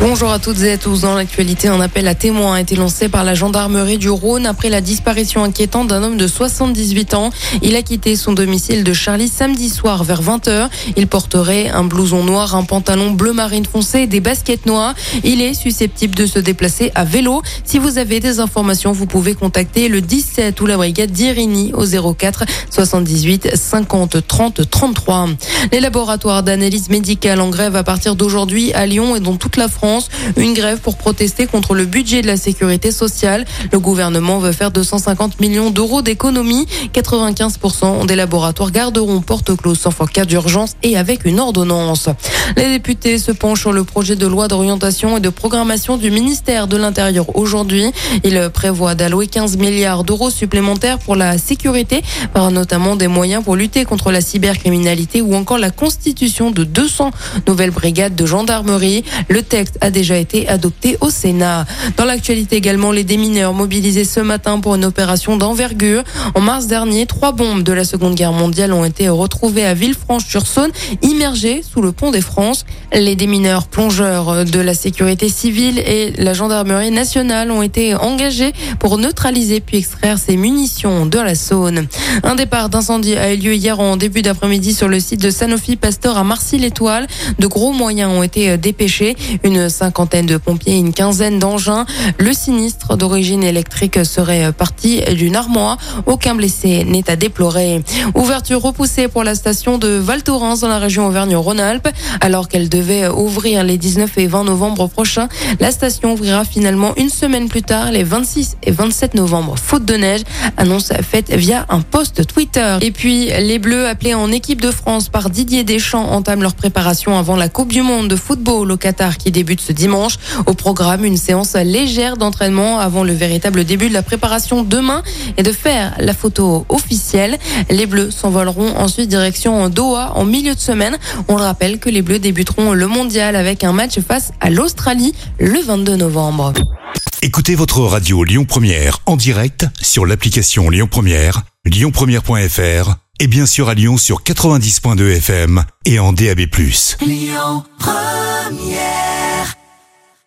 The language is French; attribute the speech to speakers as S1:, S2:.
S1: Bonjour à toutes et à tous. Dans l'actualité, un appel à témoins a été lancé par la gendarmerie du Rhône après la disparition inquiétante d'un homme de 78 ans. Il a quitté son domicile de Charlie samedi soir vers 20h. Il porterait un blouson noir, un pantalon bleu marine foncé et des baskets noires. Il est susceptible de se déplacer à vélo. Si vous avez des informations, vous pouvez contacter le 17 ou la brigade d'Irini au 04 78 50 30 33. Les laboratoires d'analyse médicale en grève à partir d'aujourd'hui à Lyon et dans toute la France. Une grève pour protester contre le budget de la sécurité sociale. Le gouvernement veut faire 250 millions d'euros d'économies. 95% des laboratoires garderont porte close sans cas d'urgence et avec une ordonnance. Les députés se penchent sur le projet de loi d'orientation et de programmation du ministère de l'Intérieur aujourd'hui. Il prévoit d'allouer 15 milliards d'euros supplémentaires pour la sécurité, par notamment des moyens pour lutter contre la cybercriminalité ou encore la constitution de 200 nouvelles brigades de gendarmerie. Le texte a déjà été adopté au Sénat. Dans l'actualité également, les démineurs mobilisés ce matin pour une opération d'envergure. En mars dernier, trois bombes de la Seconde Guerre mondiale ont été retrouvées à Villefranche-sur-Saône, immergées sous le pont des France. Les démineurs plongeurs de la sécurité civile et la gendarmerie nationale ont été engagés pour neutraliser puis extraire ces munitions de la Saône. Un départ d'incendie a eu lieu hier en début d'après-midi sur le site de Sanofi Pasteur à Marcy-l'Étoile. De gros moyens ont été dépêchés. Une cinquantaine de pompiers et une quinzaine d'engins. Le sinistre d'origine électrique serait parti d'une armoire. Aucun blessé n'est à déplorer. Ouverture repoussée pour la station de Val Thorens dans la région Auvergne-Rhône-Alpes. Alors qu'elle devait ouvrir les 19 et 20 novembre prochains, la station ouvrira finalement une semaine plus tard, les 26 et 27 novembre, faute de neige. Annonce faite via un post Twitter. Et puis, les Bleus appelés en équipe de France par Didier Deschamps entament leur préparation avant la Coupe du Monde de football au Qatar qui débute ce dimanche. Au programme, une séance légère d'entraînement avant le véritable début de la préparation demain et de faire la photo officielle. Les Bleus s'envoleront ensuite direction Doha en milieu de semaine. On le rappelle que les Bleus débuteront le mondial avec un match face à l'Australie le 22 novembre.
S2: Écoutez votre radio Lyon Première en direct sur l'application Lyon Première, lyonpremière.fr et bien sûr à Lyon sur 90.2 FM et en DAB+. Lyon Première